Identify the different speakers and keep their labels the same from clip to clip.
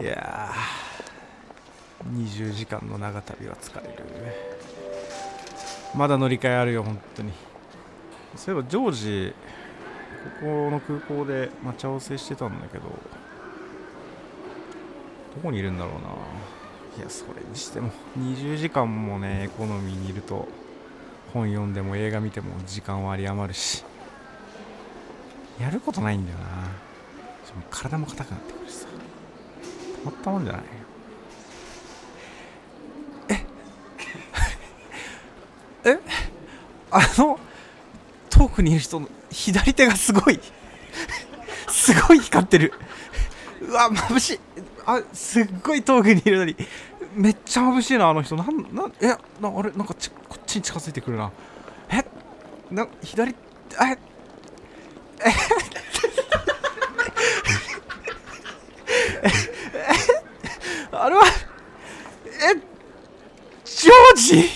Speaker 1: いやー20時間の長旅は疲れる。まだ乗り換えあるよ本当に。そういえばジョージここの空港で待ち合わせしてたんだけどどこにいるんだろうな。いやそれにしても20時間もねエコノミーにいると本読んでも映画見ても時間は有り余るしやることないんだよな。体も硬くなってくるしさ。たまったもんじゃないえ？え？あの遠くにいる人の左手がすごい。すごい光ってる。うわ眩しい。あすっごい遠くにいるのに。めっちゃ眩しいなあの人。なんなんえ？なあれ？なんかちこっちに近づいてくるな。え？な左え？えあれはえジョージ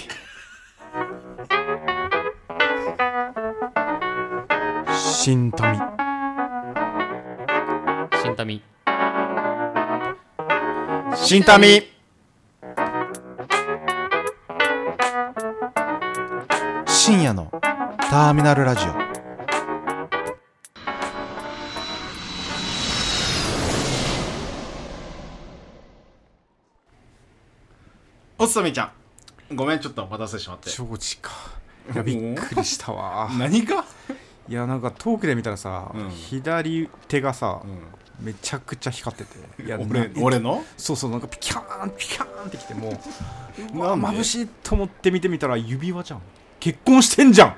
Speaker 1: 新民
Speaker 2: 新民
Speaker 1: 新民
Speaker 3: 深夜のターミナルラジオ。
Speaker 4: おつさみちゃんごめんちょっとお待たせしまって。
Speaker 1: ジョージか。いやびっくりしたわ。
Speaker 4: 何が、
Speaker 1: いやなんか遠くで見たらさ、
Speaker 4: うん。
Speaker 1: 左手がさ、
Speaker 4: うん、
Speaker 1: めちゃくちゃ光ってて。いや
Speaker 4: 俺
Speaker 1: な
Speaker 4: 俺の？
Speaker 1: そうそうなんかピキャーンピキャーンってきてもううわしいと思って見てみたら指輪じゃん。結婚してんじゃん。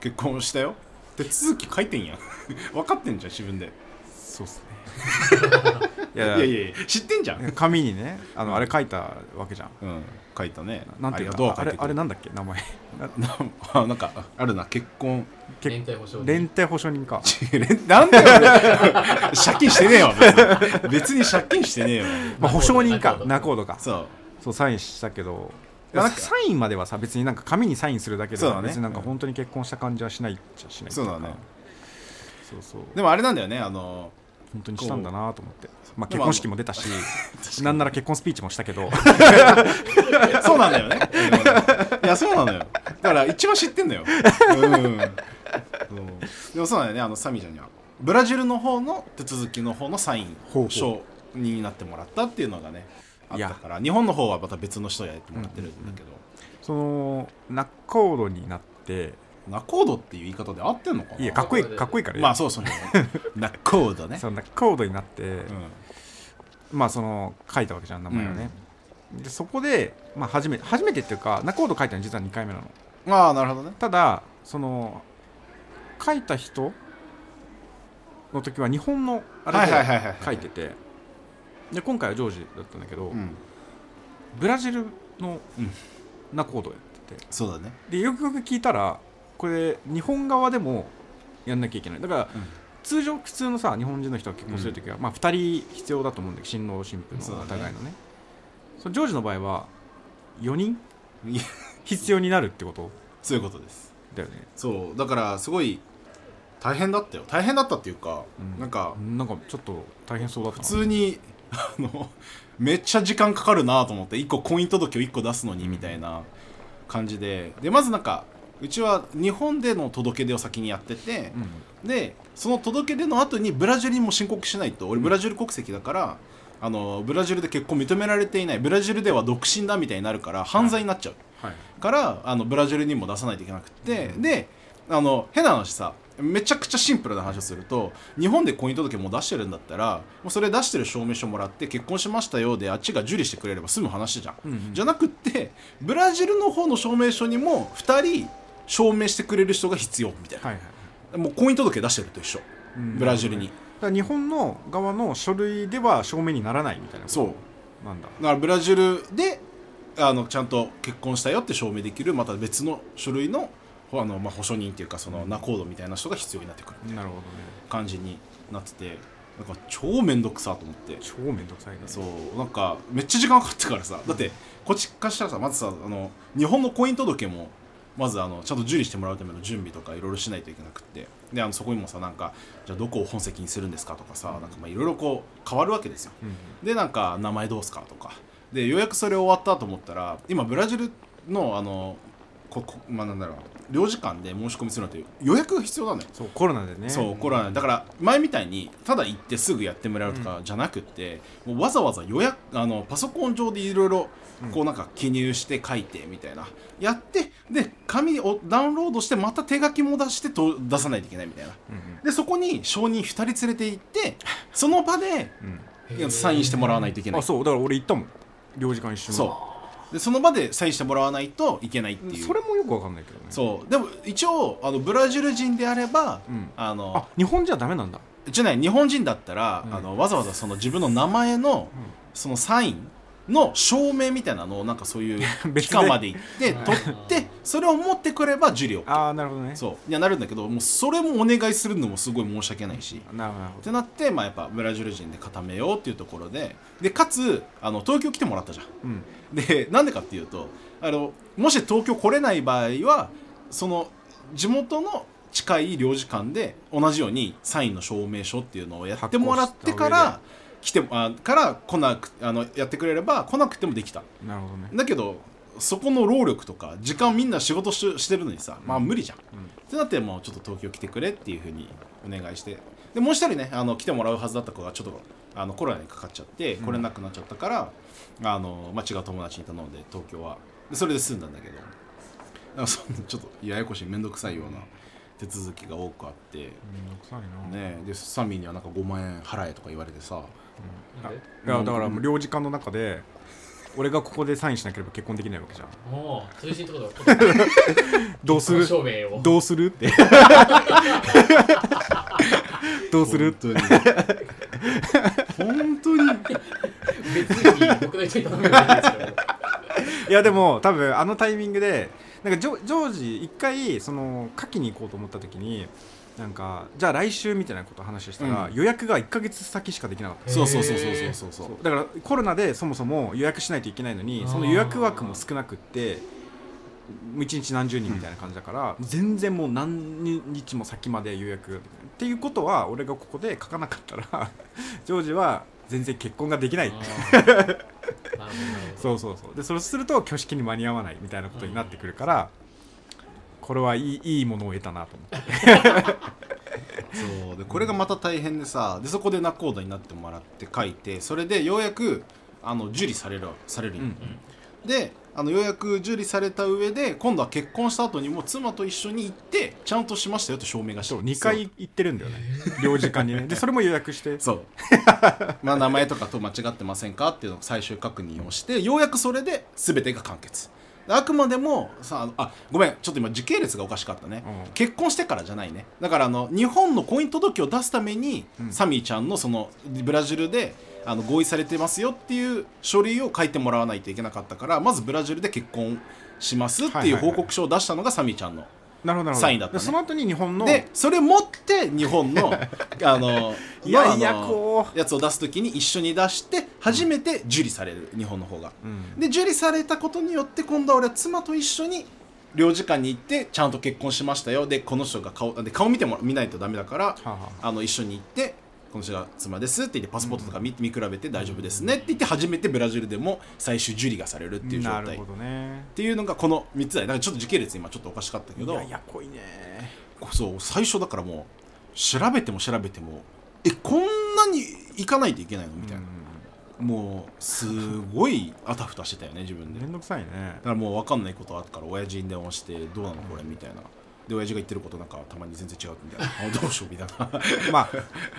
Speaker 4: 結婚したよ。手続き書いてんや。ん分かってんじゃん自分で。
Speaker 1: そうっすね いや
Speaker 4: いやいや知ってんじゃん、
Speaker 1: 紙にねあの、あれ書いたわけじゃん。
Speaker 4: うん、書いたね。
Speaker 1: なんていうかあれあれなんだっけ名前。な
Speaker 4: なあなんかあるな結婚。
Speaker 1: け
Speaker 2: 連帯保証人。
Speaker 1: 連帯保証人か。
Speaker 4: なんで俺借金してねえわ別に借金してねえわ
Speaker 1: まあ保証人か
Speaker 2: 仲人
Speaker 1: か。
Speaker 4: そう。
Speaker 1: そうサインしたけど。なんかサインまではさ別になんか紙にサインするだけで
Speaker 4: そうだね。
Speaker 1: は別になんか本当に結婚した感じはしないっちゃしない
Speaker 4: そうだね。
Speaker 1: そうそう
Speaker 4: でもあれなんだよねあの
Speaker 1: 本当にしたんだなと思ってまあ結婚式も出たし なんなら結婚スピーチもしたけど。
Speaker 4: そうなんだよ。ね、うん。いやそうなのよ。だから一番知ってんのよ、うん、そうでもそうなんだよね。あのサミちゃんには。ブラジルの方の手続きの方のサイン書になってもらったっていうのがねあったから。日本の方はまた別の人やってもらってるんだけど、
Speaker 1: その仲人になって。
Speaker 4: ナコードっていう言い方で合ってんのかな？い
Speaker 1: やかっこいいかっこいいから
Speaker 4: まあそうそう。ナコードね。
Speaker 1: その仲人になって、
Speaker 4: う
Speaker 1: まあその書いたわけじゃん名前をね、でそこで、まあ、初めて初めてっていうか仲人書いたの実は2回目なの。
Speaker 4: んああなるほどね。
Speaker 1: ただその書いた人の時は日本のあれ
Speaker 4: はいはいはいはい
Speaker 1: で書いててで今回はジョージだったんだけど、
Speaker 4: うん。
Speaker 1: ブラジルの
Speaker 4: うん
Speaker 1: 仲人をやってて。
Speaker 4: そうだね。
Speaker 1: でよくよく聞いたらこれ日本側でもやんなきゃいけない。だから、
Speaker 4: うん
Speaker 1: 通常普通のさ日本人の人が結婚するときは、まあ、2人必要だと思うんだけど新郎新婦のお互いのね。そのジョージの場合は4人？必要になるってこと？
Speaker 4: そういうことです。
Speaker 1: だよね。
Speaker 4: そうだからすごい大変だったよ。大変だったっていうか、
Speaker 1: うん。
Speaker 4: なんか
Speaker 1: なんかちょっと大変そうだった。
Speaker 4: 普
Speaker 1: な
Speaker 4: 通にあのめっちゃ時間かかるなと思って1個婚姻届を1個出すのにみたいな感じで。でまずなんかうちは日本での届け出を先にやってて、
Speaker 1: うん
Speaker 4: でその届け出の後にブラジルにも申告しないと俺ブラジル国籍だから、あのブラジルで結婚認められていないブラジルでは独身だみたいになるから犯罪になっちゃう、
Speaker 1: はい。
Speaker 4: からあのブラジルにも出さないといけなくて、であの変な話さめちゃくちゃシンプルな話をすると日本で婚姻届もう出してるんだったらもうそれ出してる証明書もらって結婚しましたよであっちが受理してくれれば済む話じゃん、
Speaker 1: うんうん。
Speaker 4: じゃなくってブラジルの方の証明書にも2人証明してくれる人が必要みたいな、
Speaker 1: はいはい
Speaker 4: もう婚姻届出してると一緒、
Speaker 1: うん。
Speaker 4: ブラジルに。
Speaker 1: だから日本の側の書類では証明にならないみたいな
Speaker 4: そう。
Speaker 1: なんだ。
Speaker 4: だからブラジルであのちゃんと結婚したよって証明できるまた別の書類のあの、まあ、保証人っていうかその仲人みたいな人が必要になってくる
Speaker 1: なるほどね。
Speaker 4: 感じになってて。なんか超めんどくさと思って。
Speaker 1: 超めんどくさいね。
Speaker 4: そう。なんかめっちゃ時間かかってからさ。だってこっちからしたらさまずさあの日本の婚姻届もまずあのちゃんと受理してもらうための準備とかいろいろしないといけなくって。であのそこにもさなんかじゃあどこを本籍にするんですかとかさなんかまあいろいろこう変わるわけですよ。
Speaker 1: うん
Speaker 4: でなんか名前どうすかとか。でようやくそれ終わったと思ったら今ブラジルのあのここまあなんだろう。領事館で申し込みするのって予約が必要なのよ。
Speaker 1: そうコロナでね。
Speaker 4: そうコロナだから前みたいにただ行ってすぐやってもらうとかじゃなくって、もうわざわざ予約あのパソコン上でいろいろこうなんか記入して書いてみたいな。やってで紙をダウンロードしてまた手書きも出してと出さないといけないみたいな。
Speaker 1: うんうん。
Speaker 4: でそこに証人2人連れて行って その場でいやサインしてもらわないといけない。
Speaker 1: あそう。だから俺行ったもん。領事館一緒に。
Speaker 4: そうでその場でサインしてもらわないといけないっていう。
Speaker 1: それもよくわかんないけどね。
Speaker 4: そう。でも一応あのブラジル人であれば、
Speaker 1: うん。
Speaker 4: あの
Speaker 1: あ日本じゃダメなんだ。
Speaker 4: じゃない日本人だったら、
Speaker 1: うん。
Speaker 4: あのわざわざその自分の名前の、そのサインの証明みたいなのをなんかそういう
Speaker 1: 別で。
Speaker 4: 機関まで行って取ってそれを持ってくれば受理を。
Speaker 1: ああなるほどね。
Speaker 4: そう。いやなるんだけどもうそれもお願いするのもすごい申し訳ないし。
Speaker 1: なるほど。
Speaker 4: ってなって、まあ、やっぱブラジル人で固めようっていうところででかつあの東京来てもらったじゃん。
Speaker 1: どうん。
Speaker 4: でなんでかっていうとあのもし東京来れない場合はその地元の近い領事館で同じようにサインの証明書っていうのをやってもらってか
Speaker 1: 発
Speaker 4: ら来てあから来なくあのやってくれれば来なくてもできた。
Speaker 1: なるほどね。
Speaker 4: だけどそこの労力とか時間みんな仕事ししてるのにさまあ無理じゃん、ってなってもうちょっと東京来てくれっていうふうにお願いして。でもう一人ねあの来てもらうはずだった子がちょっとあのコロナにかかっちゃって来れなくなっちゃったから、あのまあ、違う友達に頼んで東京は。でそれで済んだんだけど。なんかそんなちょっとややこしい面倒くさいような手続きが多くあって、
Speaker 1: めんどくさいな。
Speaker 4: ね、でサミーにはなんか5万円払えとか言われてさ
Speaker 1: あいやだからもう領事館の中で俺がここでサインしなければ結婚できないわけじゃん。
Speaker 2: もう通信ってことだ
Speaker 1: どうする？
Speaker 2: 証明を。
Speaker 1: どうするって。どうする？
Speaker 4: 本当に。本当に。
Speaker 2: 別に僕の人に頼めばいですけど。
Speaker 1: いやでも多分あのタイミングでなんかジョジョージ一回その夏季に行こうと思った時になんかじゃあ来週みたいなことを話したら、
Speaker 4: うん。
Speaker 1: 予約が1か月先しかできなかった。
Speaker 4: そうそうそうそうそうそうそう。
Speaker 1: だからコロナでそもそも予約しないといけないのにその予約枠も少なくって1日何十人みたいな感じだから、全然もう何日も先まで予約っていうことは俺がここで書かなかったら ジョージは全然結婚ができない そうそうそう。でそうすると挙式に間に合わないみたいなことになってくるから、これはいいいいものを得たなと思って。
Speaker 4: そう。でこれがまた大変でさでそこで仲人になってもらって書いてそれでようやくあの受理されるされるんよであのようやく受理された上で今度は結婚した後にも妻と一緒に行ってちゃんとしましたよって証明がして。
Speaker 1: そう2回行ってるんだよね。領事館にね。でそれも予約して。
Speaker 4: そう。まあ名前とかと間違ってませんかっていうのを最終確認をしてようやくそれで全てが完結。であくまでもさあごめんちょっと今時系列がおかしかったね、
Speaker 1: うん。
Speaker 4: 結婚してからじゃないね。だからあの日本の婚姻届を出すために、
Speaker 1: うん。
Speaker 4: サミーちゃんのそのブラジルであの合意されてますよっていう書類を書いてもらわないといけなかったからまずブラジルで結婚しますっていう報告書を出したのがサミーちゃんの
Speaker 1: なるほど
Speaker 4: サインだったね。
Speaker 1: でその後に日本の
Speaker 4: でそれ持って日本の あの
Speaker 1: いやいやこ
Speaker 4: やつを出す時に一緒に出して初めて受理される日本の方が、
Speaker 1: うん。
Speaker 4: で受理されたことによって今度は俺は妻と一緒に領事館に行ってちゃんと結婚しましたよ。でこの人が顔で顔見ても見ないとダメだから
Speaker 1: はあはあ。
Speaker 4: あの一緒に行ってこの人が妻ですって言ってパスポートとか見,、見比べて大丈夫ですねって言って初めてブラジルでも最終受理がされるっていう状態。っ
Speaker 1: なるほどね。
Speaker 4: ていうのがこの3つだよ。だからちょっと時系列今ちょっとおかしかったけど
Speaker 1: いやいや濃いね。
Speaker 4: そう最初だからもう調べても調べてもえこんなに行かないといけないの？みたいな、もうすごいあたふたしてたよね自分で。だ
Speaker 1: めんどくさいね。
Speaker 4: からもう分かんないことあったから親父に電話してどうなのこれ？みたいなで親父が言ってることなんかたまに全然違うみたいなあどうしようみたいな。
Speaker 1: まあ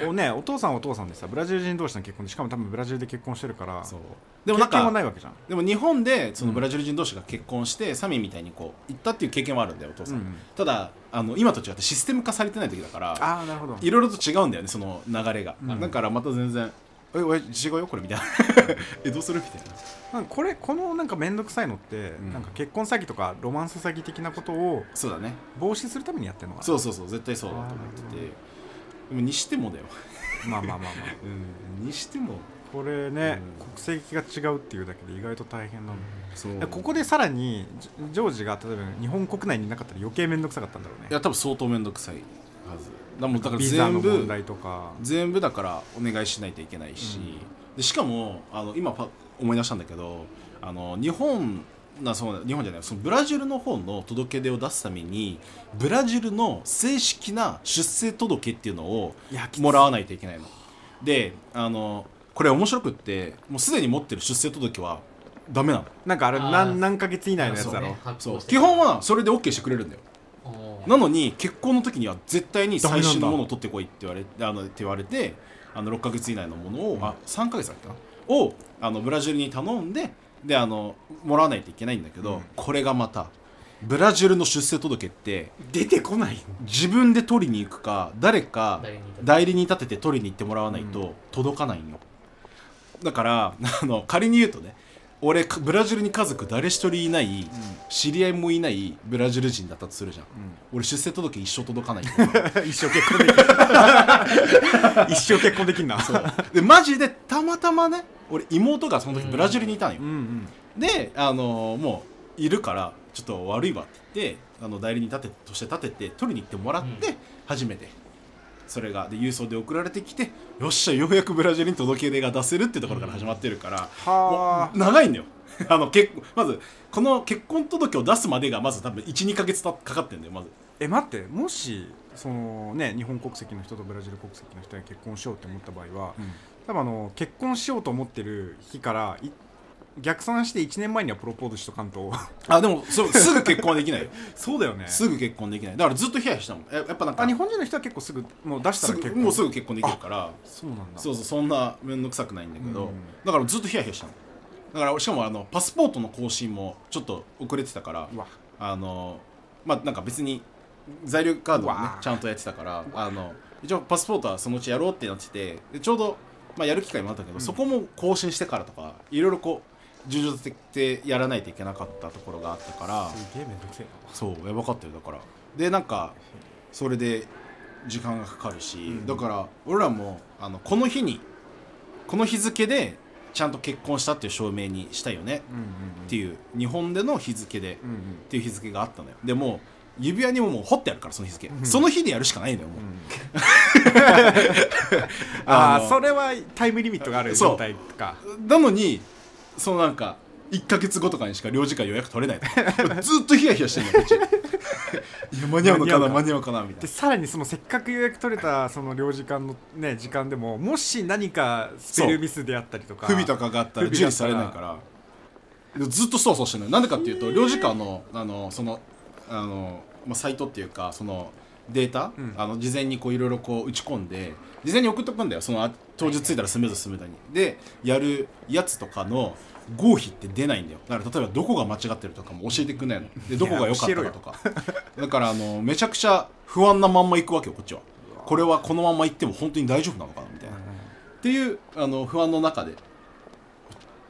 Speaker 1: おねお父さんはお父さんでさブラジル人同士の結婚でしかも多分ブラジルで結婚してるから
Speaker 4: そうでもなん
Speaker 1: 経験は
Speaker 4: か
Speaker 1: ないわけじゃん。
Speaker 4: でも日本でそのブラジル人同士が結婚して、サミーみたいにこう行ったっていう経験はあるんだよお父さん、
Speaker 1: うん
Speaker 4: ただあの今と違ってシステム化されてない時だから
Speaker 1: ああなるほど。
Speaker 4: いろいろと違うんだよねその流れが、
Speaker 1: うん。
Speaker 4: だからまた全然「えおい違うよこれ」みたいな。えどうする？みたいな
Speaker 1: これこのなんか面倒くさいのって、
Speaker 4: ん。
Speaker 1: なんか結婚詐欺とかロマンス詐欺的なことを
Speaker 4: そうだね。
Speaker 1: 防止するためにやってるのかな？
Speaker 4: そうそうそう絶対そうだと思ってて。でもにしてもだよ、
Speaker 1: まあまあまあまあ。
Speaker 4: うん、にしても。
Speaker 1: これね、
Speaker 4: うん。
Speaker 1: 国籍が違うっていうだけで意外と大変なの、ここでさらにジョージが例えば日本国内にいなかったら余計面倒くさかったんだろうね。
Speaker 4: いや多分相当面倒くさいはず。だだから
Speaker 1: ビザの
Speaker 4: 全部
Speaker 1: 問題とか。
Speaker 4: 全部だからお願いしないといけないし、でしかもあの今パ思い出したんだけどあの日本なそう日本じゃないそのブラジルの方の届け出を出すためにブラジルの正式な出生届っていうのをもらわないといけないの。であのこれ面白くってもうすでに持ってる出生届はダメなの。
Speaker 1: なんかあれ何何ヶ月以内のやつだろ。
Speaker 2: そう。ね発
Speaker 4: そう。基本はそれで OK してくれるんだよ。なのに結婚の時には絶対に最新のものを取ってこいって言われあのって言われてあの6ヶ月以内のものを、あ3ヶ月だっけなをあのブラジルに頼んでであのもらわないといけないんだけど、
Speaker 1: うん。
Speaker 4: これがまたブラジルの出生届って
Speaker 1: 出てこない。
Speaker 4: 自分で取りに行くか誰か
Speaker 2: 代理
Speaker 4: 代理人立てて取りに行ってもらわないと届かないんよ、だからあの仮に言うとね俺かブラジルに家族誰一人いない、知り合いもいないブラジル人だったとするじゃん、俺出生届一生届かない
Speaker 1: 一生結婚できる一生結婚できんな。
Speaker 4: でマジでたまたまね俺妹がその時ブラジルにいたのよ、
Speaker 1: うん。うん
Speaker 4: であのもういるからちょっと悪いわって言ってあの代理人立てとして立てて取りに行ってもらって、
Speaker 2: うん。
Speaker 4: 初めてそれがで郵送で送られてきてよっしゃようやくブラジルに届け出が出せるってところから始まってるから、う長いんだよ。あの結まずこの結婚届を出すまでがまず多分12か月たかかってんだよまず。
Speaker 1: え待ってもしそのね日本国籍の人とブラジル国籍の人が結婚しようって思った場合は、多分あの結婚しようと思ってる日からい逆算して1年前にはプロポーズしとかんと。
Speaker 4: あでもそうすぐ結婚はできないよ。
Speaker 1: そうだよね。
Speaker 4: すぐ結婚できない。だからずっとヒヤヒヤしたもん。ややっぱなんか
Speaker 1: あ日本人の人は結構すぐもう出した
Speaker 4: す
Speaker 1: ら結婚
Speaker 4: ぐもうすぐ結婚できるから。
Speaker 1: そうなんだ。
Speaker 4: そうそうそんな面倒くさくないんだけど、
Speaker 1: うん。
Speaker 4: だからずっとヒヤヒヤしたの。だからしかもあのパスポートの更新もちょっと遅れてたから。あのまあなんか別に在留カードをねちゃんとやってたから。あの一応パスポートはそのうちやろうってなってて。でちょうど、まあ、やる機会もあったけど、そこも更新してからとかいろいろこう重々的でやらないといけなかったところがあったから。
Speaker 1: すげえめんどくせえな。
Speaker 4: そうやばかったよだから。でなんかそれで時間がかかるし、
Speaker 1: ん。
Speaker 4: だから俺らもあのこの日にこの日付でちゃんと結婚したっていう証明にしたいよね。
Speaker 1: うんうん
Speaker 4: っていう日本での日付で
Speaker 1: うんうん。
Speaker 4: っていう日付があったのよ。でも指輪にももう彫ってあるからその日付、
Speaker 1: ん。
Speaker 4: その日でやるしかないのよもう、
Speaker 1: あ
Speaker 4: あの
Speaker 1: あそれはタイムリミットがある状態か。
Speaker 4: なのにそのなんか1か月後とかにしか領事館予約取れないのずっとヒヤヒヤしてんの いや間に合うのかな間
Speaker 1: 間
Speaker 4: に合うかなみたいな。
Speaker 1: でさらにそのせっかく予約取れたその領事館のね時間でももし何かスペルミスであったりとか
Speaker 4: 不備とかがあったら受理されないから。でずっとそわそわしてるのよ。なんでかっていうと領事館のあのそのあの、まあ、サイトっていうかそのデータ、
Speaker 1: うん。
Speaker 4: あの事前にこういろいろこう打ち込んで事前に送っとくんだよ。そのあ当日着いたらスムーズスムーズにでやるやつとかの合否って出ないんだよ。だから例えばどこが間違ってるとかも教えてくんないの。でどこが良かったかとか。だからあのめちゃくちゃ不安なまんま行くわけよこっちは。これはこのまんま行っても本当に大丈夫なのかなみたいな。っていうあの不安の中で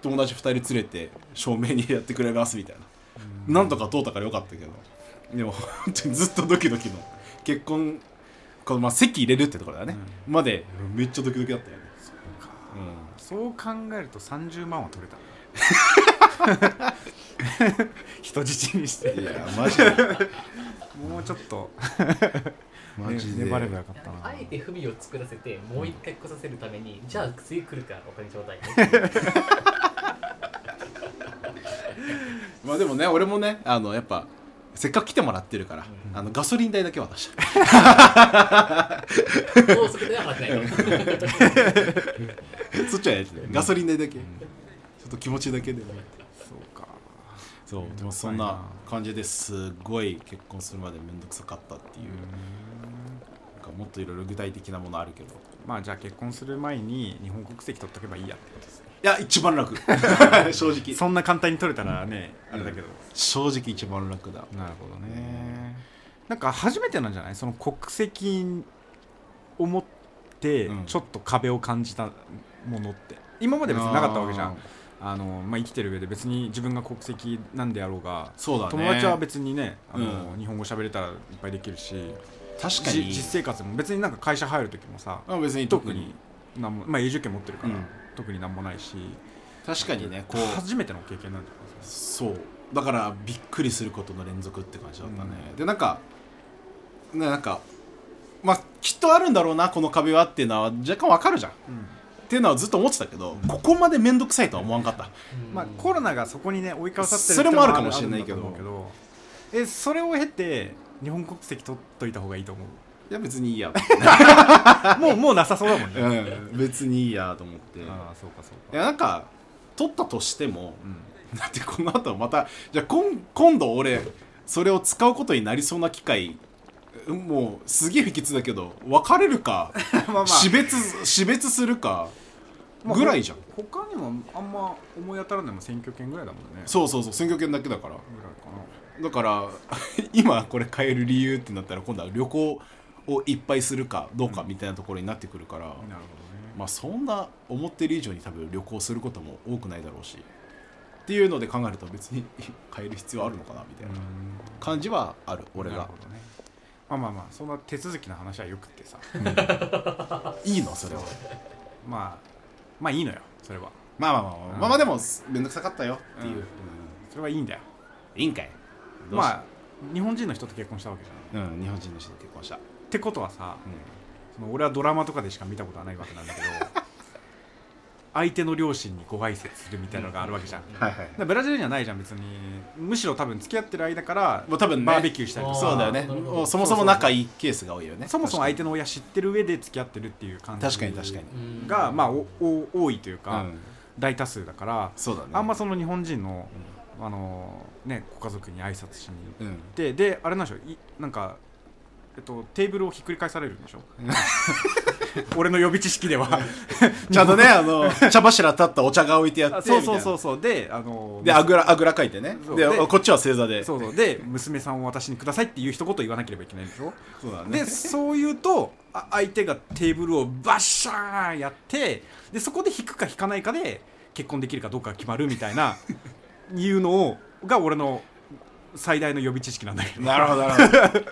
Speaker 4: 友達2人連れて照明にやってくれますみたいな、なんとか通ったからよかったけど。でも本当にずっとドキドキの。結婚このまあ席入れるってところだね、まで。めっちゃドキドキだったよね。
Speaker 1: そう考えると30万は取れた。な 人質にして。
Speaker 4: うん、いやマジで。
Speaker 1: もうちょっと。
Speaker 4: マジで、
Speaker 1: ね粘ればよかったな。
Speaker 2: あえて不備を作らせてもう一回来させるために、じゃあ次来るからお金ちょうだいね。
Speaker 4: まあでもね俺もねあのやっぱせっかく来てもらってるから、あのガソリン代だけ渡した。
Speaker 2: 高速では待ってない。
Speaker 4: そっちはやつガソリン代だけ、ちょっと気持ちだけで。も
Speaker 1: そうか。
Speaker 4: そうでもそんな感じです。ごい結婚するまで面倒くさかったっていう、なんかもっといろいろ具体的なものあるけど。
Speaker 1: まあじゃあ結婚する前に日本国籍取っとけばいいやってことです
Speaker 4: や一番楽。正直。
Speaker 1: そんな簡単に取れたらねあれだけど、
Speaker 4: 正直一番楽だ。
Speaker 1: なるほどね。なんか初めてなんじゃない？その国籍を持って
Speaker 4: うん。
Speaker 1: ちょっと壁を感じたものって、今まで別になかったわけじゃん。あの、まあ、生きてる上で別に自分が国籍なんであろうが
Speaker 4: そうだね。
Speaker 1: 友達は別にねあの、
Speaker 4: うん。
Speaker 1: 日本語喋れたらいっぱいできるし
Speaker 4: 確かに。
Speaker 1: じ実生活も別になんか会社入る時もさ
Speaker 4: まあ別に。
Speaker 1: 特になんもまあ永住権持ってるから、
Speaker 4: うん
Speaker 1: 特になんもないし
Speaker 4: 確かにねこう。
Speaker 1: 初めての経験なんじゃないです
Speaker 4: そう。だからびっくりすることの連続って感じだったね、でなんかねなんかまあきっとあるんだろうなこの壁はっていうのは若干わかるじゃん、っていうのはずっと思ってたけど、ここまで面倒くさいとは思わんかった、
Speaker 1: まあ、コロナがそこにね追いかぶさってる
Speaker 4: それもあるかもしれないけど。
Speaker 1: えそれを経て日本国籍取っといた方がいいと思う？
Speaker 4: いや別にいいや。
Speaker 1: もうもうなさそうだもんね、
Speaker 4: うん別にいいやと思って。い
Speaker 1: ああそうかそうか。
Speaker 4: やなんか取ったとしても
Speaker 1: うん。
Speaker 4: だってこの後またじゃあ今今度俺それを使うことになりそうな機会もうすげえ不吉だけど別れるか
Speaker 1: まあまあ。
Speaker 4: 死別死別するかぐらいじゃん、
Speaker 1: ほ他にもあんま思い当たらないのも選挙権ぐらいだもんね。
Speaker 4: そうそうそう選挙権だけだから。
Speaker 1: ぐらいかな。
Speaker 4: だから 今これ変える理由ってなったら今度は旅行をいっぱいするかどうかみたいなところになってくるから、
Speaker 1: なるほどね。
Speaker 4: まあそんな思ってる以上に多分旅行することも多くないだろうしっていうので考えると別に変える必要あるのかなみたいな感じはある俺が。
Speaker 1: まあまあまあそんな手続きの話はよくってさ。
Speaker 4: いいの？それは。
Speaker 1: まあまあいいのよそれは。
Speaker 4: まあまあまあまあ、まあ、まあでもめんどくさかったよっていう、
Speaker 1: うん。それはいいんだよ。
Speaker 4: いいんかい？
Speaker 1: まあ日本人の人と結婚したわけじゃん。
Speaker 4: うん日本人の人と結婚した、
Speaker 1: ってことはさ
Speaker 4: うん。
Speaker 1: その俺はドラマとかでしか見たことはないわけなんだけど 相手の両親にご挨拶するみたいなのがあるわけじゃん、
Speaker 4: はいはい。
Speaker 1: でブラジルにはないじゃん別に。むしろ多分付き合ってる間から
Speaker 4: もう多分ね
Speaker 1: バーベキューしたりとか。
Speaker 4: そうだよね。
Speaker 2: あーなるほど。
Speaker 4: もうそもそも仲いいケースが多いよね
Speaker 1: そもそも相手の親知ってる上で付き合ってるっていう感じ
Speaker 4: 確かに確かに。
Speaker 2: うん。
Speaker 1: がまあおお多いというか、
Speaker 4: うん。
Speaker 1: 大多数だから
Speaker 4: そうだね。
Speaker 1: あんまその日本人の、あのねご家族に挨拶しに行っ
Speaker 4: うん。
Speaker 1: てであれなんでしょいなんかえっとテーブルをひっくり返されるんでしょ？俺の予備知識では。
Speaker 4: ちゃんとねあの茶柱立ったお茶が置いてやって
Speaker 1: あそうそうそう
Speaker 4: う。
Speaker 1: そうであの
Speaker 4: であぐらあぐらかいてね。
Speaker 1: で
Speaker 4: こっちは正座で。
Speaker 1: そうそう。で娘さんを私にくださいっていう一言言わなければいけないんでしょ？
Speaker 4: そうだね。
Speaker 1: でそう言うとあ相手がテーブルをバッシャーンやってでそこで引くか引かないかで結婚できるかどうかが決まるみたいな いうのをが俺の最大の予備知識なんだけど。
Speaker 4: なるほどなるほど。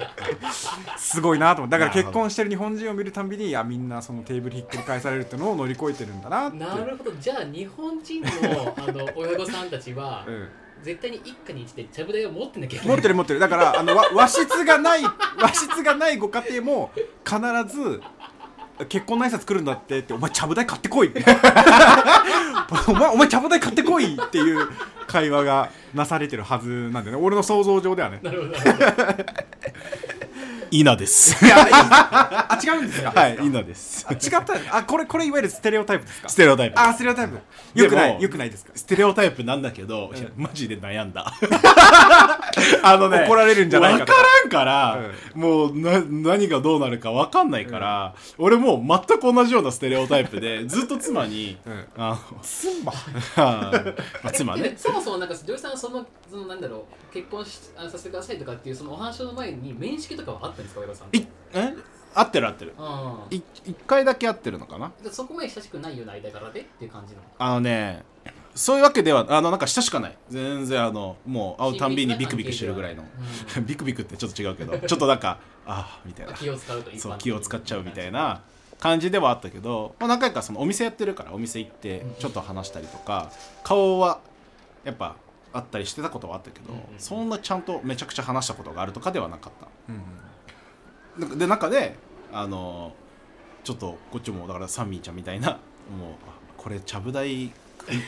Speaker 1: すごいなと思ってだから結婚してる日本人を見るたんびにいやみんなそのテーブルひっくり返されるっていうのを乗り越えてるんだなって。
Speaker 2: なるほど。じゃあ日本人のあの 親御さんたちは、
Speaker 1: うん
Speaker 2: 絶対に一家に一でちゃぶ台を持ってなきゃいけない
Speaker 1: 持ってる持ってる。だからあのわ和室がない和室がないご家庭も必ず結婚の挨拶来るんだってってお前ちゃぶ台買ってこい お前お前ちゃぶ台買ってこいっていう会話がなされてるはずなんだよね。俺の想像上ではね。
Speaker 2: なるほど なるほど
Speaker 4: 稲です。
Speaker 1: いやいい。あ違うんですか？
Speaker 4: はい稲です。
Speaker 1: あ違った。あこれこれいわゆるステレオタイプですか？
Speaker 4: ステレオタイプ。
Speaker 1: あステレオタイプ。よくないよくないですか？
Speaker 4: ステレオタイプなんだけど、いやマジで悩んだ。あのね
Speaker 1: 怒られるんじゃないか
Speaker 4: 分
Speaker 1: と
Speaker 4: からんから、もうな何がどうなるか分かんないから、俺もう全く同じようなステレオタイプで ずっと妻に、
Speaker 1: うん。
Speaker 4: あの
Speaker 1: 妻？
Speaker 4: まあ妻ね。
Speaker 2: でそもそもなんか女優さんはそのそのなんだろう結婚しあさせてくださいとかっていうそのお話の前に面識とかはあったんですかさん。
Speaker 4: え？合ってる合ってる。
Speaker 2: あ
Speaker 4: い一回だけ合ってるのかな？
Speaker 2: あそこまで親しくないような間柄でっていう感じなの？
Speaker 4: あのねそういうわけではあのなんか親しかない。全然あのもう会うたんびにビクビクしてるぐらいの。
Speaker 2: うん。
Speaker 4: ビクビクってちょっと違うけど ちょっとなんかああみたいな。
Speaker 2: 気を使うと
Speaker 4: そう気を使っちゃうみたいな感じではあったけど、まあ、何回かそのお店やってるからお店行って
Speaker 2: うん。
Speaker 4: ちょっと話したりとか顔はやっぱあったりしてたことはあったけど、
Speaker 2: うんうん
Speaker 4: そんなちゃんとめちゃくちゃ話したことがあるとかではなかった。
Speaker 1: うん
Speaker 4: なん。かで中であのちょっとこっちもだからサミーちゃんみたいなもうあこれちゃぶ台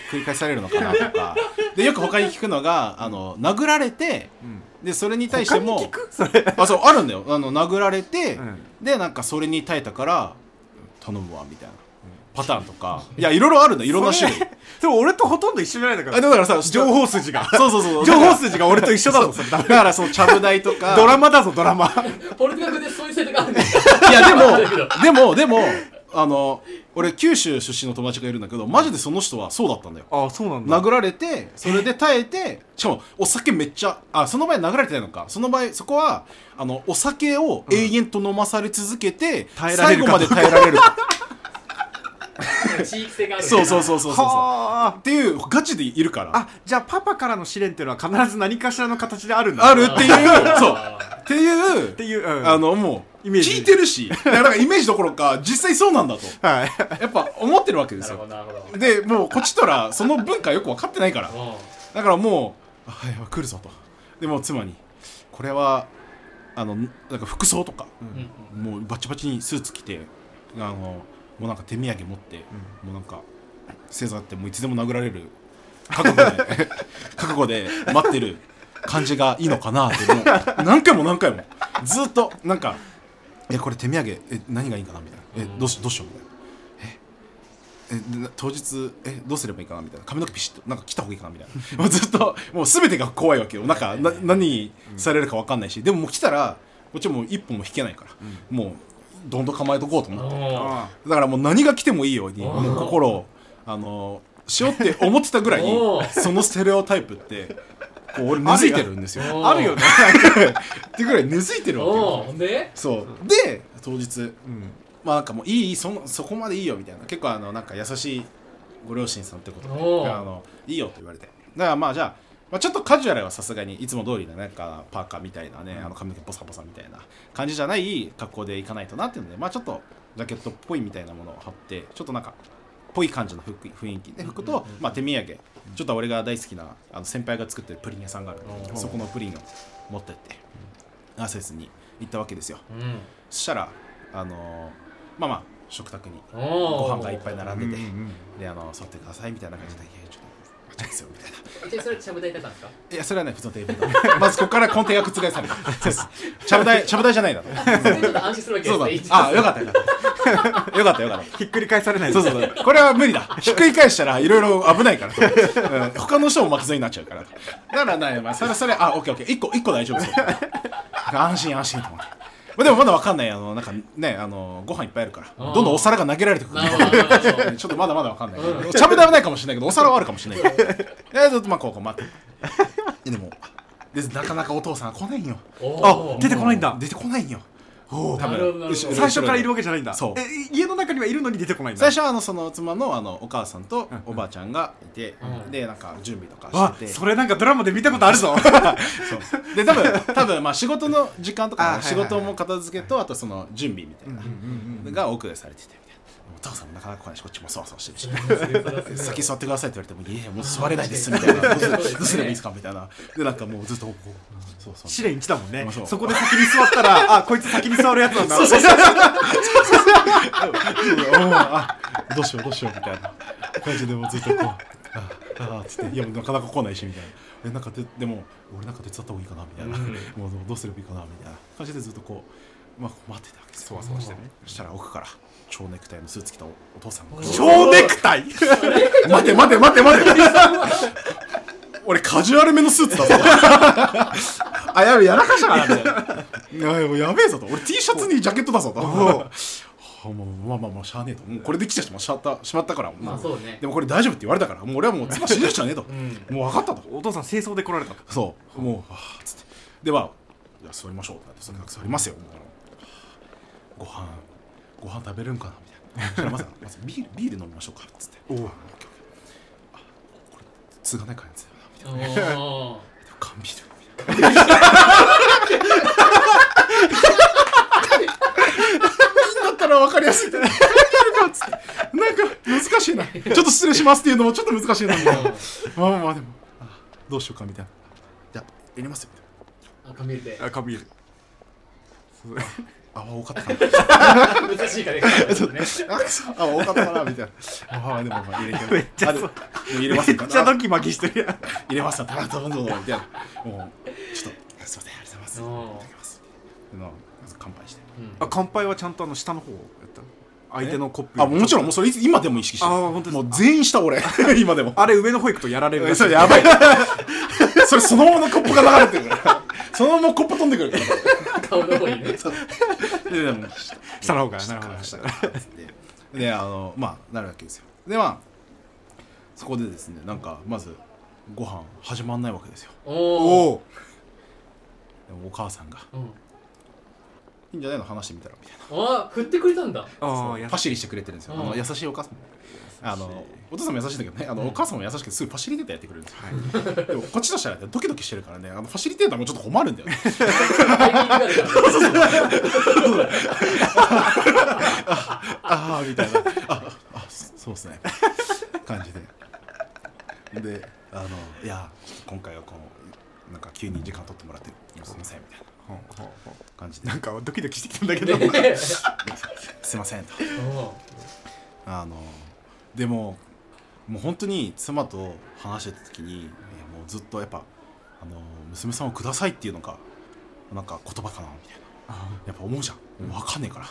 Speaker 4: 繰り返されるのかなとか。でよく他に聞くのがあの殴られて
Speaker 1: うん。
Speaker 4: でそれに対してもあそうあるんだよ。あの殴られて、
Speaker 1: うん。
Speaker 4: でなんかそれに耐えたから頼むわみたいなパターンとか。いやいろいろあるんだいろんな種類。
Speaker 1: それ俺とほとんど一緒じゃないんだか。ら
Speaker 4: あだからさ
Speaker 1: 情報筋が。
Speaker 4: そうそうそう
Speaker 1: 情報筋が俺と一緒だぞ
Speaker 4: だ。からそのちゃぶ台とか。
Speaker 1: ドラマだぞドラマ。
Speaker 2: ポルトガルでそういう制度があるんですか
Speaker 4: いやでも でもでもあの俺九州出身の友達がいるんだけどマジでその人はそうだったんだよ。
Speaker 1: あそうなんだ。
Speaker 4: 殴られてそれで耐えてしかもお酒めっちゃあその場合殴られてないのか。その場合そこはあのお酒を永遠と飲まされ続けて、
Speaker 1: 耐えられるか
Speaker 4: 最後まで耐えられるか
Speaker 2: 地域性がある。
Speaker 4: そうそうそうそうそう。そう
Speaker 1: はあ。
Speaker 4: っていうガチでいるから。
Speaker 1: あじゃあパパからの試練っていうのは必ず何かしらの形であるんだ。
Speaker 4: あるっていう。そう。
Speaker 2: あ
Speaker 4: っていう
Speaker 1: っていう、うん。
Speaker 4: あのもう
Speaker 1: イメージ。
Speaker 4: 聞いてるし。だからなんかイメージどころか実際そうなんだと。
Speaker 1: はい。
Speaker 4: やっぱ思ってるわけですよ。
Speaker 2: なるほどなるほど。
Speaker 4: でもうこっちとらその文化よく分かってないから。
Speaker 2: うん。
Speaker 4: だからもう「あはいはい来るぞ」と。でもう妻に「これはあのなんか服装とか
Speaker 2: うん。
Speaker 4: もうバチバチにスーツ着てあのもうなんか手土産持って、もうなんか正座ってもういつでも殴られる覚悟で覚悟で待ってる感じがいいのかなってもう何回も何回も。ずっとなんか「えこれ手土産え何がいいかな?」みたいな「えどうしどうしよう」みたいな。え当日えどうすればいいかなみたいな。髪の毛ピシッとなんか切った方がいいかなみたいな。もうずっともう全てが怖いわけよ。なんかな何されるか分かんないし。でももう来たらこっちもう一歩も引けないから、もうどんどん構えとこうと思って。だからもう何が来てもいいように心をあのしようって思ってたぐらいそのステレオタイプってこう俺根付いてるんですよ。
Speaker 1: あるよね。
Speaker 4: っていうぐらい根付いてるわけ
Speaker 2: で？
Speaker 4: そう。で当日
Speaker 1: うん。
Speaker 4: まあなんかもういいそのそこまでいいよみたいな。結構あのなんか優しいご両親さんってことで。あのいいよと言われて。だからまあじゃあまあ、ちょっとカジュアルはさすがにいつも通りのなんかパーカーみたいなね、あの髪の毛ボサボサみたいな感じじゃない格好で行かないとなっていうのでまあちょっとジャケットっぽいみたいなものを貼ってちょっとなんかぽい感じの服雰囲気で服と、まあ、手土産。ちょっと俺が大好きなあの先輩が作ってるプリン屋さんがあるんで
Speaker 2: うん。
Speaker 4: そこのプリンを持ってってアセスに行ったわけですよ。
Speaker 2: うん。
Speaker 4: そしたらあのーまあまあ食卓にご飯がいっぱい並んでて、
Speaker 1: うんうん。
Speaker 4: であの座ってくださいみたいな感じで「いやちょっと待ちですよ」みたいな
Speaker 2: えそれちゃぶ台だったんですか？
Speaker 4: いやそれはね普通のテーブルだ。まずここから根底が覆された。ちゃぶ台ちゃぶ台じゃないだろ。
Speaker 2: それちょっと安心するわけ
Speaker 4: そうだ。
Speaker 2: ですね
Speaker 4: あよかったよかった。よかったよかった。
Speaker 1: ひっくり返されない
Speaker 4: そうそうそう。これは無理だ。ひっくり返したらいろいろ危ないから、うん、他の人も巻き添えになっちゃうから。だからね、まあ、それそれあオッケーオッケー。一個一個大丈夫ですよ安心安心と思ってまあでもまだわかんない。あのなんかねあのご飯いっぱいあるから。どんどんお皿が投げられてくる。
Speaker 2: なるほどなるほど。
Speaker 4: ちょっとまだまだわかんない。けちゃぶ台はないかもしれないけどお皿はあるかもしれないけど。でずっとまあこうこう待って。でもでなかなかお父さん来ないんよ。
Speaker 2: お
Speaker 1: あ出てこないんだ。
Speaker 4: 出てこないんよ多分
Speaker 1: 最初からいるわけじゃないんだ。
Speaker 4: そう。
Speaker 1: え家の中にはいるのに出てこないんだ。
Speaker 4: 最初はあのその妻のあのお母さんと
Speaker 1: うん
Speaker 4: おばあちゃんがいて、
Speaker 2: うん。
Speaker 4: でなんか準備とか
Speaker 1: あ
Speaker 4: してて。
Speaker 1: それなんかドラマで見たことあるぞ。
Speaker 4: そう。で多分 多分まあ仕事の時間とか仕事も片付けとあとその準備みたいなが奥でされててお父さんもなかなか来ないしこっちもそわそわしてるし。
Speaker 2: 先
Speaker 4: 先座ってくださいって言われても「いえもう座れないです」みたいな「ど うすればいいですか?」みたいなでなんかもうずっとこうそうそう
Speaker 1: 試練1だもんね
Speaker 4: うんそ
Speaker 1: こで先に座ったらあこいつ先に座るやつなんだ
Speaker 4: そうそうそううんあどうしようどうしようみたいな感じでもうずっとこうああっつっていやなかなか来ないしみたいなえなんかででも俺なんか手伝った方がいいかなみたいな、
Speaker 2: うん
Speaker 4: もうどうすればいいかなみたいな感じでずっとこう、まあ、待ってたわけです
Speaker 1: そわそわしてね
Speaker 4: そしたら奥から蝶ネクタイのスーツ着たおお父さんが。
Speaker 1: 蝶ネクタイ？
Speaker 4: 待て待て待て待て。俺カジュアルめのスーツだぞ。あやべやらかしたかなみたいないやべえぞと。俺 T シャツにジャケットだぞと。はあもうまあまあまあしゃあねえと。もうこれで来ちゃしまったしまったから、
Speaker 2: まあそうね。
Speaker 4: でもこれ大丈夫って言われたから。もう俺はもう妻死んでるじゃねえと、
Speaker 2: うん。
Speaker 4: もう分かったと。
Speaker 1: お父さん清掃で来られたと。
Speaker 4: そう。もうあーっつって。ではじゃあ座りましょう。ってなってそれなんか座りますよ。もう。ご飯ご飯食べるんかなみたいな。まずまずビールビール飲みましょうかっつって。
Speaker 1: おう。
Speaker 4: あこれ継がない感じだよ。なみたいな
Speaker 2: おー
Speaker 4: 缶ビールみたいなだったら分かりやすいなんか難しいなちょっと失礼しますっていうのもちょっと難しいなまあまあでもあどうしよ。うかみたいなじゃあやりますよ。みたい
Speaker 2: あ、カミルで。
Speaker 1: あカビール
Speaker 4: なあ多かったかな。
Speaker 2: 難しいからね。そう。ね。
Speaker 4: あくそあ多かったかなみたいな。あでもまあ入れて
Speaker 1: めっちゃ
Speaker 4: 入れます
Speaker 1: め
Speaker 4: よ
Speaker 1: っちゃドキマキしてるやん。
Speaker 4: 入れますよ。ただどうぞどうぞみたいな。もうちょっとすいませんありがとうございます。いただきます。でまず乾杯して。
Speaker 2: うん。
Speaker 1: あ乾杯はちゃんとあの下の方やった？相手のコップ
Speaker 4: あもちろんもうそれ今でも意識してる。
Speaker 1: あ本当
Speaker 4: もう全員した俺。今でも。
Speaker 1: あれ上の方行くとやられる
Speaker 4: それやばい。それそのままのコップが流れてるから。そのままコップ飛んでくるから
Speaker 2: 顔の方にね。
Speaker 4: ででも
Speaker 1: 下の方からなるほど
Speaker 4: 下からつってであのまあなるわけですよでまあそこでですねなんかまずご飯始まんないわけですよ
Speaker 2: おお。
Speaker 1: お
Speaker 4: でもお母さんが
Speaker 2: う。ん。
Speaker 4: 「いいんじゃないの話してみたら」みたいな
Speaker 2: あ、振ってくれたんだ。
Speaker 1: ああや
Speaker 4: パシリしてくれてるんですよあの優しいお母さんあのお父さんも優しいんだけどね。あの、お母さんも優しくてすぐファシリテーターやってくれるんですよ、でもこっちとしたらねドキドキしてるからねあのファシリテーターもちょっと困るんだよね。
Speaker 2: あ
Speaker 4: ああみたいなああそそうっすね感じでであのいや今回はこのなんか急に時間取ってもらってすいませんみたいな
Speaker 1: ほうほうほ
Speaker 4: 感じで
Speaker 1: うなんかドキドキしてきたんだけど
Speaker 2: ね
Speaker 4: すいませんと
Speaker 2: うん
Speaker 4: あのでももう本当に妻と話してた時にいやもうずっとやっぱあの娘さんをくださいっていうのがなんか言葉かなみたいな。やっぱ思うじゃん。もう分かんねえから、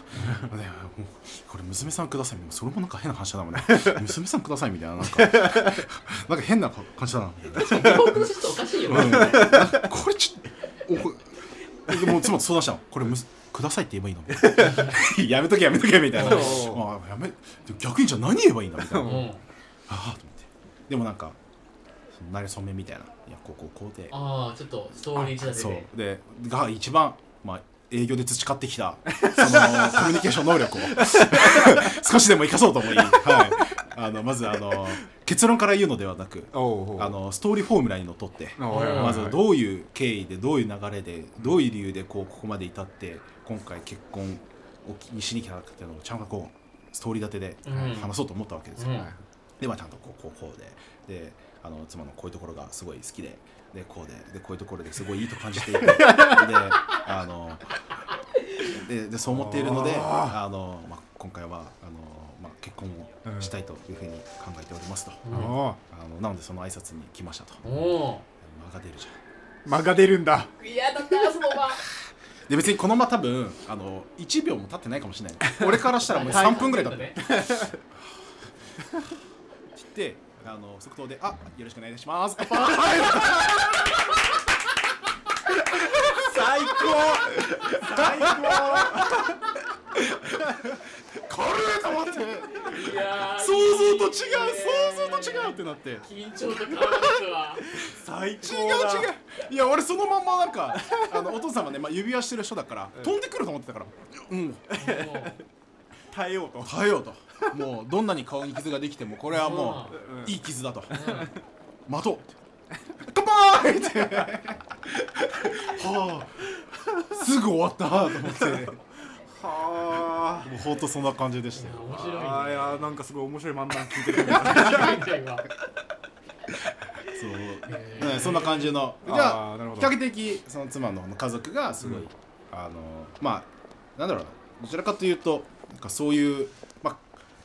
Speaker 4: ね、もうこれ娘さんください。それもなんか変な話だもんね。娘さんくださいみたいななんか。なんか変な感じだな。みたいなこれちょっとおでもう妻と相談したの。これむすくださいって言えばいいの？やめとけやめとけみたいな。
Speaker 1: おう
Speaker 4: あやめ逆にじゃあ何言えばいいんだみたいな
Speaker 2: うん。
Speaker 4: ああと思って。でもなんかなれそめみたいな。いやこうこうこうで。
Speaker 2: ああちょっとストーリー仕立
Speaker 4: そ
Speaker 2: て
Speaker 4: う。
Speaker 2: て
Speaker 4: でが一番まあ営業で培ってきたそのコミュニケーション能力を。少しでも生かそうと思い、はい、あのまずあの 結論から言うのではなくあのストーリーフォームラにのっとってまずどういう経緯でどういう流れでどういう理由でこうここまで至って今回結婚をしに来たかっていうのをちゃんとこうストーリー立てで
Speaker 2: うん。
Speaker 4: 話そうと思ったわけですよ。
Speaker 2: うん。
Speaker 4: でまあちゃんとこうこうこうで。であの妻のこういうところがすごい好きででこうででこういうところですごいいいと感じていて。であのででそう思っているのであの、まあ、今回はあの、まあ、結婚をしたいというふうに考えておりますと、
Speaker 2: うん。
Speaker 4: あのなのでその挨拶に来ましたと。間が出るじゃん。
Speaker 1: 間が出るんだ。
Speaker 2: 嫌だったその場。
Speaker 4: で別にこの間多分あの1秒も経ってないかもしれない。俺からしたらもう 3分ぐらいだった。
Speaker 2: ね。
Speaker 4: 言ってあの即答で「あよろしくお願いします」
Speaker 1: 最高。最
Speaker 4: 軽いと思って。
Speaker 2: いやー。
Speaker 4: 想像と違う想像と違うってなって。違う
Speaker 2: 緊張と変わらですわ。
Speaker 1: 最
Speaker 4: 違ういや俺そのまんまなんかあのお父さんはね、まあ、指輪してる人だから、飛んでくると思ってたから。う。ん
Speaker 2: も
Speaker 1: 耐えようと。
Speaker 4: 耐えようと。もうどんなに顔に傷ができてもこれはも
Speaker 1: うん。
Speaker 4: ういい傷だと。待とう乾杯って。はあ。すぐ終わったと思って。も
Speaker 1: は
Speaker 4: うほんとそんな感じでしたよ。
Speaker 2: 面白いね。
Speaker 1: ああいやなんかすごい面白い漫談聞いてる。
Speaker 4: そう、
Speaker 2: へー
Speaker 4: ねそんな感じの。じゃあ
Speaker 1: あーなるほど。
Speaker 4: 比較的その妻の家族がすごい、
Speaker 1: うん。
Speaker 4: あのまあなんだろうな。どちらかというとなんかそういうまあ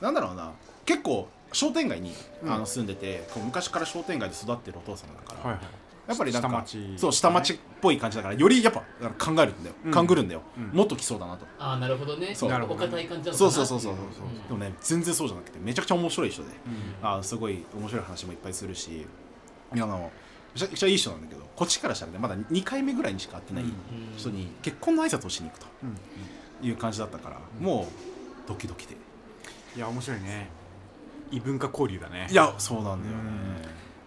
Speaker 4: なんだろうな。結構商店街に、
Speaker 1: うん。
Speaker 4: あの住んでてこう昔から商店街で育ってるお父さんだから、
Speaker 1: はいはい
Speaker 4: やっぱりなんか
Speaker 1: 下町
Speaker 4: そう下町っぽい感じだからよりやっぱ考えるんだよ、
Speaker 1: うん。
Speaker 4: 勘ぐるんだよ、
Speaker 1: うん。
Speaker 4: もっと来そうだなと、
Speaker 2: ああなるほどね。
Speaker 4: そう。
Speaker 2: お堅い感じなのかな。
Speaker 4: そうそうそうそうそう、
Speaker 2: う。ん。
Speaker 4: でもね全然そうじゃなくてめちゃくちゃ面白い人で、
Speaker 1: うん。
Speaker 4: あすごい面白い話もいっぱいするしいやあのめちゃくちゃいい人なんだけどこっちからしたらねまだ2回目ぐらいにしか会ってない
Speaker 1: うん。
Speaker 4: 人に結婚の挨拶をしに行くと
Speaker 1: うん。
Speaker 4: いう感じだったから、
Speaker 1: うん。
Speaker 4: もうドキドキで。
Speaker 1: いや面白いね。異文化交流だね。
Speaker 4: いやそうなんだよね、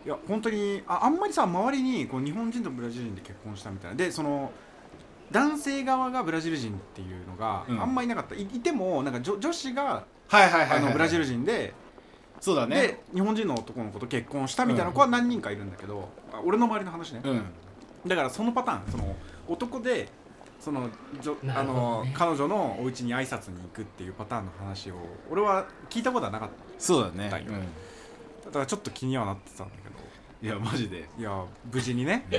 Speaker 1: いや本当にああんまりさ周りにこう日本人とブラジル人で結婚したみたいな。でその男性側がブラジル人っていうのが
Speaker 4: うん。
Speaker 1: あんまりいなかった、いいてもなんか女女子が
Speaker 4: はいはいはいはい、
Speaker 1: あのブラジル人で、
Speaker 4: そうだね。
Speaker 1: で日本人の男の子と結婚したみたいな子は何人かいるんだけど、あ俺の周りの話ね、
Speaker 4: うん。
Speaker 1: だからそのパターンその男でそのじょあ
Speaker 2: なるほど
Speaker 1: の、
Speaker 2: ね
Speaker 1: 彼女のお家に挨拶に行くっていうパターンの話を俺は聞いたことはなかっ
Speaker 4: そうだね。
Speaker 1: だよただからちょっと気にはなってたんだけど。
Speaker 4: うん、いやマジで、
Speaker 1: いや無事にね、で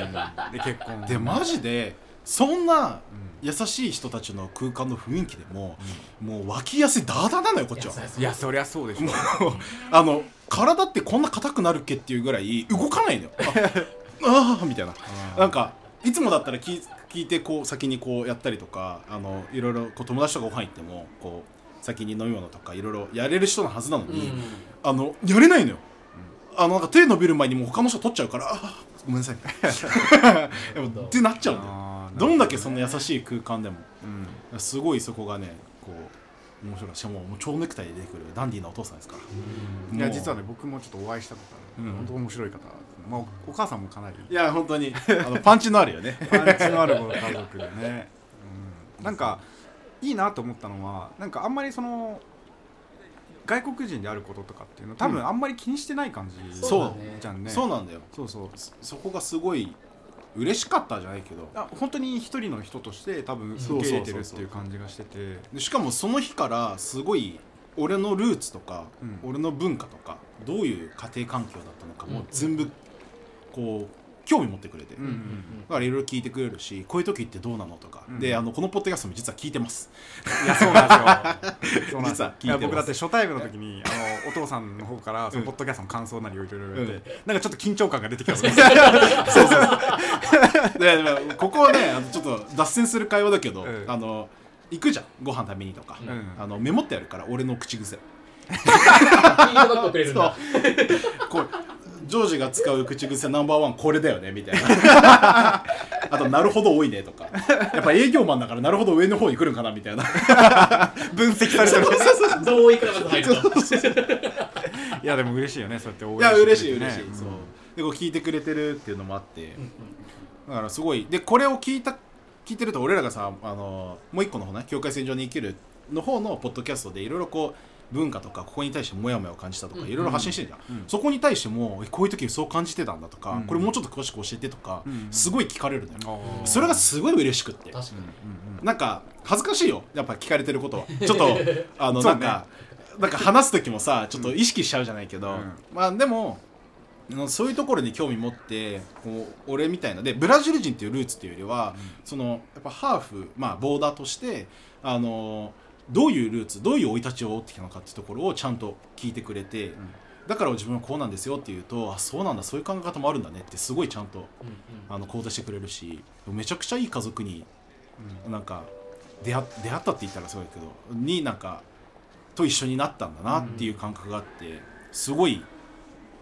Speaker 1: 結婚。
Speaker 4: でマジでそんな
Speaker 1: うん。
Speaker 4: 優しい人たちの空間の雰囲気でも、もう脇汗ダーダーなのよこっちは。
Speaker 2: や
Speaker 1: い。やそりゃそうでしょ。
Speaker 4: あの体ってこんな硬くなるっけっていうぐらい動かないのよ。あ あーみたいな。なんかいつもだったら聞い聞いてこう先にこうやったりとかあのいろいろこう友達とかご飯行ってもこう先に飲み物とかいろいろやれる人のはずなのに、
Speaker 2: うん。
Speaker 4: あのやれないのよ、あのなんか手伸びる前にもう他の人取っちゃうから。あ ーごめんなさい。ってなっちゃうんだよ。
Speaker 1: あー
Speaker 4: どんだけその優しい空間でも。
Speaker 1: うん。
Speaker 4: すごいそこがねこう面白い。しかももう蝶ネクタイで出てくるダンディーなお父さんですから。
Speaker 1: いや実はね僕もちょっとお会いしたことある、
Speaker 4: うん。
Speaker 1: 本当面白い方、まあ、おお母さんもかなり
Speaker 4: いや本当に。あのパンチのあるよね。
Speaker 1: パンチのあるご家族でね、うん、なんかいいなと思ったのはなんかあんまりその外国人であることとかっていうの多分あんまり気にしてない感じ
Speaker 2: そうだね。
Speaker 1: じゃんね。
Speaker 4: そうなんだよ。
Speaker 1: そうそう。
Speaker 4: そそこがすごい嬉しかったじゃないけど。
Speaker 1: あ本当に一人の人として多分受け入れてるっていう感じがしてて。
Speaker 4: でしかもその日からすごい俺のルーツとか、
Speaker 1: うん。
Speaker 4: 俺の文化とかどういう家庭環境だったのかも
Speaker 2: うん。
Speaker 4: 全部こう興味持ってくれて、
Speaker 1: うんうん
Speaker 4: だからいろいろ聞いてくれるしこういう時ってどうなのとか、
Speaker 1: うん
Speaker 4: であのこのポッドキャストも実は聞いてます。
Speaker 1: いやそうなんですよ。そうなんです
Speaker 4: 実は聞いてます。
Speaker 1: や僕だって初対面の時にあのお父さんの方からそのポッドキャストの感想なりをいろいろ言われて、なんかちょっと緊張感が出てきたんです。よ
Speaker 4: ででもここはねあのちょっと脱線する会話だけど、
Speaker 1: うん。
Speaker 4: あの行くじゃん。ご飯食べにとか、
Speaker 2: うん。
Speaker 4: あのメモってあるから俺の口癖。
Speaker 2: フィードバックをくれるんだ。
Speaker 4: こうジョージが使う口癖ナンバーワンこれだよねみたいな。あとなるほど多いねとか。やっぱ営業マンだからなるほど上の方に来るんかなみたいな。
Speaker 1: 分析されてる
Speaker 2: 同意から入ると。
Speaker 1: いやでも嬉しいよねそうやって応
Speaker 4: いや嬉しい
Speaker 1: くれてね。
Speaker 4: 嬉しい、そう。でこう聞いてくれてるっていうのもあって、だからすごい。でこれを聞いた聞いてると俺らがさあのもう一個の方ね境界線上に生きるの方のポッドキャストでいろいろこう文化とかここに対してモヤモヤを感じたとか
Speaker 2: うん。
Speaker 4: いろいろ発信してるじゃん、
Speaker 1: うん。
Speaker 4: そこに対してもえこういう時そう感じてたんだとか、
Speaker 1: うん。
Speaker 4: これもうちょっと詳しく教えてとか、
Speaker 1: うん。
Speaker 4: すごい聞かれるのよ、それがすごい嬉しくって。
Speaker 2: 確かに。
Speaker 4: なんか恥ずかしいよ。やっぱ聞かれてることは。ちょっとあのなんか、なんか話す時もさちょっと意識しちゃうじゃないけど、
Speaker 1: うん。
Speaker 4: まあでもそういうところに興味持ってこう俺みたいな。でブラジル人っていうルーツっていうよりは、そのやっぱハーフ、まあ、ボーダーとしてあのどういうルーツどういう生い立ちを追ってきたのかっていうところをちゃんと聞いてくれて、だから自分はこうなんですよって言うとあそうなんだそういう考え方もあるんだねってすごいちゃんと
Speaker 2: うん
Speaker 4: あの行動してくれるしめちゃくちゃいい家族に、なんか出会出会ったって言ったらすごいけどになんかと一緒になったんだなっていう感覚があってすごい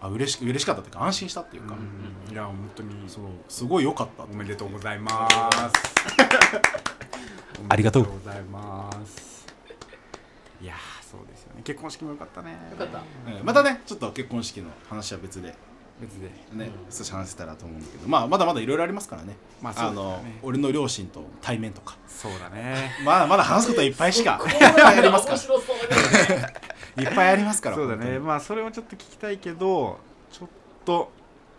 Speaker 4: あ嬉し嬉しかったっていうか安心したっていうか、
Speaker 1: うんいや本当に。
Speaker 4: そうすごい良かった
Speaker 1: おめでとうございます。
Speaker 4: ありがとう
Speaker 1: ございますいやーそうですよね。結婚式もよかったね。
Speaker 2: よかった。
Speaker 4: うんまたねちょっと結婚式の話は別で。
Speaker 1: 別で。
Speaker 4: ね、少し話せたらと思うんだけど、まあ、まだまだいろいろありますからね,、
Speaker 1: まあね。
Speaker 4: の俺の両親と対面とか。
Speaker 1: そうだね。
Speaker 4: まだまだ話すことはいっぱいしか
Speaker 2: これは
Speaker 4: ありますから。いっぱいありますから
Speaker 1: そうだね。
Speaker 4: 本
Speaker 1: まあそれもちょっと聞きたいけどちょっと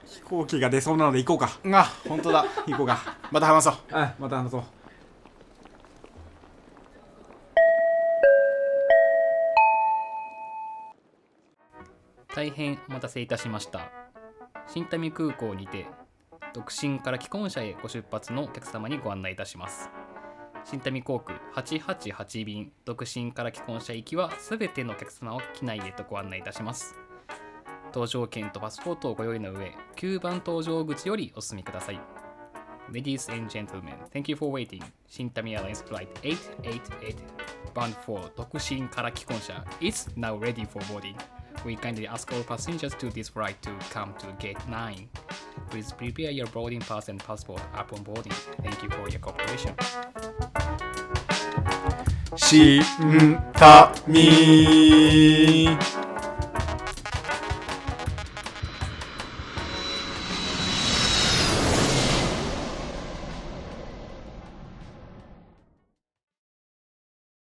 Speaker 1: 飛行機が出そうなので行こうか。
Speaker 4: あ本当だ。
Speaker 1: 行こうか。
Speaker 4: また話そう。
Speaker 1: あまた話そう
Speaker 2: 大変お待たせいたしました新民空港にて独身から既婚者へご出発のお客様にご案内いたします新民航空888便独身から既婚者行きはすべてのお客様を機内へとご案内いたします搭乗券とパスポートをご用意の上9番搭乗口よりお進みください Ladies and gentlemen, thank you for waiting. 新民 Airlines Flight 888 bound 4独身から既婚者 is now ready for boarding. We kindly ask all passengers to this flight to come to gate 9. Please prepare your boarding pass and passport upon boarding. Thank you for your cooperation.
Speaker 1: 新民